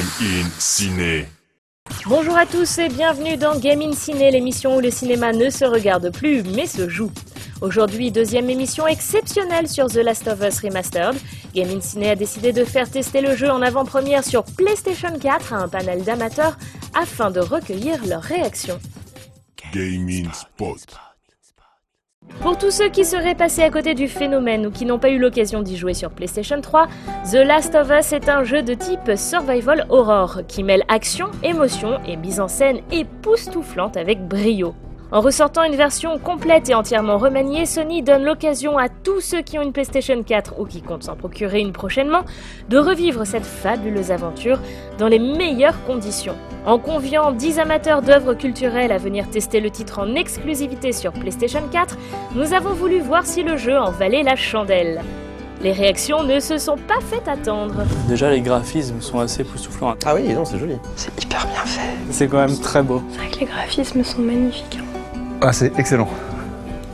Game in Ciné. Bonjour à tous et bienvenue dans Game in Ciné, l'émission où le cinéma ne se regarde plus mais se joue. Aujourd'hui, deuxième émission exceptionnelle sur The Last of Us Remastered. Game in Ciné a décidé de faire tester le jeu en avant-première sur PlayStation 4 à un panel d'amateurs afin de recueillir leurs réactions. Gaming Spot. Pour tous ceux qui seraient passés à côté du phénomène ou qui n'ont pas eu l'occasion d'y jouer sur PlayStation 3, The Last of Us est un jeu de type survival horror qui mêle action, émotion et mise en scène époustouflante avec brio. En ressortant une version complète et entièrement remaniée, Sony donne l'occasion à tous ceux qui ont une PlayStation 4 ou qui comptent s'en procurer une prochainement de revivre cette fabuleuse aventure dans les meilleures conditions. En conviant 10 amateurs d'œuvres culturelles à venir tester le titre en exclusivité sur PlayStation 4, nous avons voulu voir si le jeu en valait la chandelle. Les réactions ne se sont pas faites attendre. Déjà, les graphismes sont assez époustouflants. Ah oui, non, c'est joli. C'est hyper bien fait. C'est quand même très beau. C'est vrai que les graphismes sont magnifiques. hein. Ah, c'est excellent.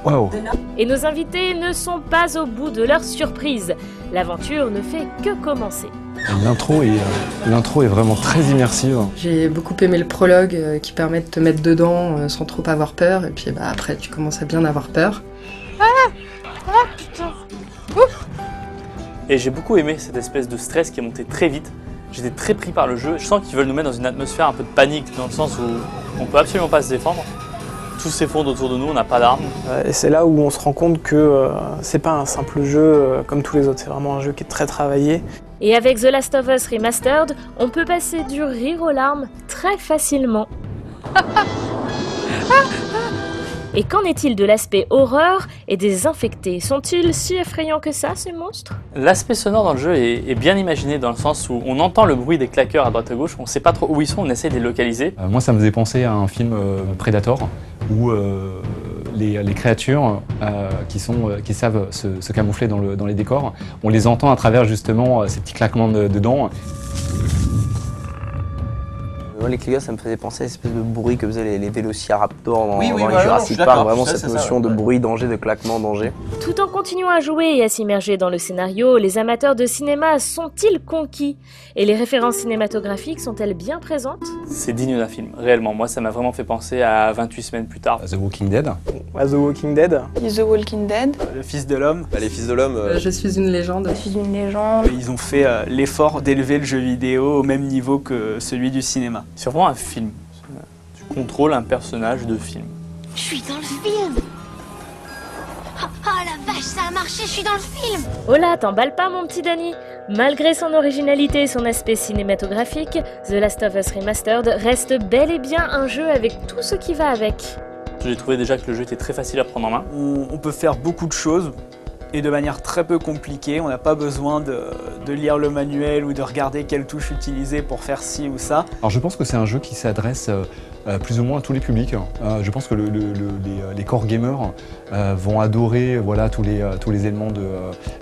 Waouh. Et nos invités ne sont pas au bout de leur surprise. L'aventure ne fait que commencer. L'intro est, euh, l'intro est vraiment très immersive. J'ai beaucoup aimé le prologue euh, qui permet de te mettre dedans euh, sans trop avoir peur. Et puis bah, après, tu commences à bien avoir peur. Et j'ai beaucoup aimé cette espèce de stress qui est monté très vite. J'étais très pris par le jeu. Je sens qu'ils veulent nous mettre dans une atmosphère un peu de panique, dans le sens où on peut absolument pas se défendre. Tout s'effondre autour de nous, on n'a pas d'armes. Et c'est là où on se rend compte que euh, c'est pas un simple jeu euh, comme tous les autres, c'est vraiment un jeu qui est très travaillé. Et avec The Last of Us Remastered, on peut passer du rire aux larmes très facilement. Et qu'en est-il de l'aspect horreur et des infectés? Sont-ils si effrayants que ça, ces monstres? L'aspect sonore dans le jeu est, est bien imaginé dans le sens où on entend le bruit des claqueurs à droite à gauche, on sait pas trop où ils sont, on essaie de les localiser. Euh, moi, ça me faisait penser à un film euh, Predator où euh, les, créatures euh, qui, sont, euh, qui savent se, camoufler dans, le- dans les décors, on les entend à travers justement ces petits claquements de, de dents. Moi, les clients, ça me faisait penser à l'espèce de bruit que faisaient les, les vélociraptors dans, Oui, oui, dans les Jurassic Park. Vraiment cette ça, notion de ouais. bruit, danger, de claquement, danger. Tout en continuant à jouer et à s'immerger dans le scénario, les amateurs de cinéma sont-ils conquis? Et les références cinématographiques sont-elles bien présentes? C'est digne d'un film, réellement. Moi, ça m'a vraiment fait penser à 28 semaines plus tard. The Walking Dead. À The Walking Dead, The Walking Dead. Le Fils de l'homme, Bah, les Fils de l'homme, Euh, je suis une légende. Je suis une légende. ils ont fait euh, l'effort d'élever le jeu vidéo au même niveau que celui du cinéma. C'est vraiment un film. Tu contrôles un personnage de film. Je suis dans le film Oh, oh la vache, ça a marché, je suis dans le film Oh là, t'emballes pas mon petit Danny Malgré son originalité et son aspect cinématographique, The Last of Us Remastered reste bel et bien un jeu avec tout ce qui va avec. J'ai trouvé déjà que le jeu était très facile à prendre en main. On, on peut faire beaucoup de choses et de manière très peu compliquée. On n'a pas besoin de, de lire le manuel ou de regarder quelle touche utiliser pour faire ci ou ça. Alors je pense que c'est un jeu qui s'adresse euh, euh, plus ou moins à tous les publics. Euh, je pense que le- le- le- les, les core gamers euh, vont adorer voilà, tous, les, tous les éléments de,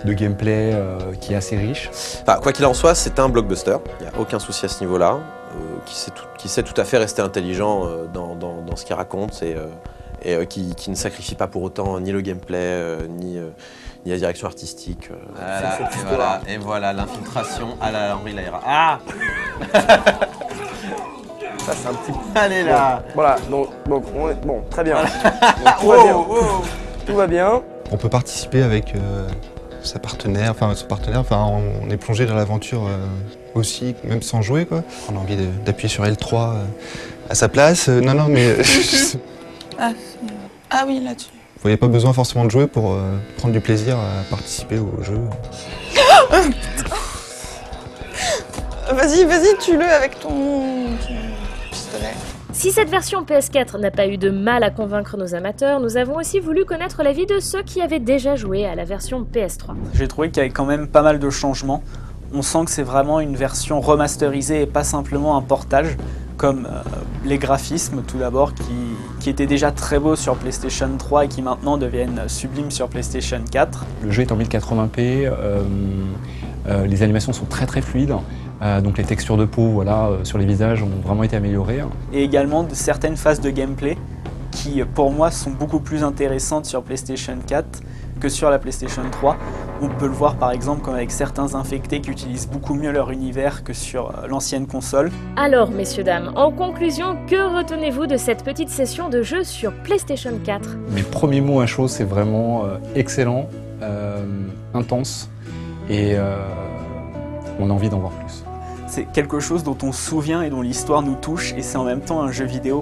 de gameplay euh, qui est assez riche. Enfin, quoi qu'il en soit, c'est un blockbuster. Il n'y a aucun souci à ce niveau-là. euh, qui, sait tout, qui sait tout à fait rester intelligent euh, dans, dans- dans ce qu'il raconte et, euh, et euh, qui, qui ne sacrifie pas pour autant ni le gameplay, euh, ni, euh, ni la direction artistique. euh. Voilà, et voilà, rare. et voilà, l'infiltration à la Henri Laira. Ah Ça, c'est un petit Allez là voilà, donc, donc on est, bon, très bien. Donc, tout, Oh, va bien. oh. tout va bien. On peut participer avec euh, sa partenaire, enfin son partenaire, enfin on, on est plongé dans l'aventure euh, aussi, même sans jouer quoi. On a envie de- d'appuyer sur L3 euh, à sa place. Euh, non non mais Ah, ah oui, là-dessus. voyez pas besoin forcément de jouer pour euh, prendre du plaisir à participer au jeu. Vas-y, vas-y, tue-le avec ton pistolet. Si cette version PS4 n'a pas eu de mal à convaincre nos amateurs, nous avons aussi voulu connaître l'avis de ceux qui avaient déjà joué à la version PS3. J'ai trouvé qu'il y avait quand même pas mal de changements. On sent que c'est vraiment une version remasterisée et pas simplement un portage, comme euh, les graphismes tout d'abord, qui, qui étaient déjà très beaux sur PlayStation 3 et qui maintenant deviennent sublimes sur PlayStation 4. Le jeu est en 1080p, euh, euh, les animations sont très très fluides, euh, donc les textures de peau voilà, euh, sur les visages ont vraiment été améliorées. et également de certaines phases de gameplay qui pour moi, sont beaucoup plus intéressantes sur PlayStation 4 que sur la PlayStation 3. On peut le voir par exemple comme avec certains infectés qui utilisent beaucoup mieux leur univers que sur euh, l'ancienne console. Alors, messieurs, dames, en conclusion, que retenez-vous de cette petite session de jeu sur PlayStation 4 Mes premiers mots à chaud, c'est vraiment euh, excellent, euh, intense et euh, on a envie d'en voir plus. C'est quelque chose dont on se souvient et dont l'histoire nous touche et c'est en même temps un jeu vidéo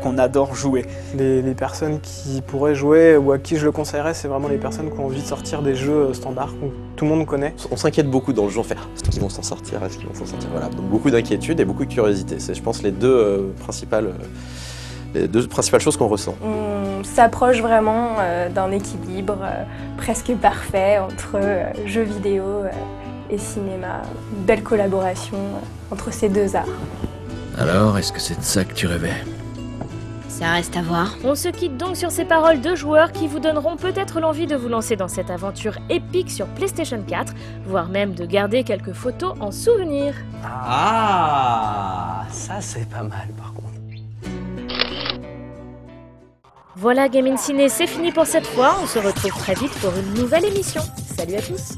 qu'on adore jouer. Les, les personnes qui pourraient jouer ou à qui je le conseillerais, c'est vraiment les personnes qui ont envie de sortir des jeux euh, standards que tout le monde connaît. On s'inquiète beaucoup dans le jeu, on fait Ah, est-ce qu'ils vont s'en sortir Est-ce qu'ils vont s'en sortir Voilà, donc beaucoup d'inquiétude et beaucoup de curiosité. C'est, je pense, les deux euh, principales, euh, les deux principales choses qu'on ressent. On s'approche vraiment euh, d'un équilibre euh, presque parfait entre euh, jeux vidéo euh, et cinéma. Une belle collaboration entre ces deux arts. Alors, est-ce que c'est de ça que tu rêvais? Ça reste à voir. On se quitte donc sur ces paroles de joueurs qui vous donneront peut-être l'envie de vous lancer dans cette aventure épique sur PlayStation 4, voire même de garder quelques photos en souvenir. Ah, ça c'est pas mal par contre. Voilà Game in Ciné, c'est fini pour cette fois. On se retrouve très vite pour une nouvelle émission. Salut à tous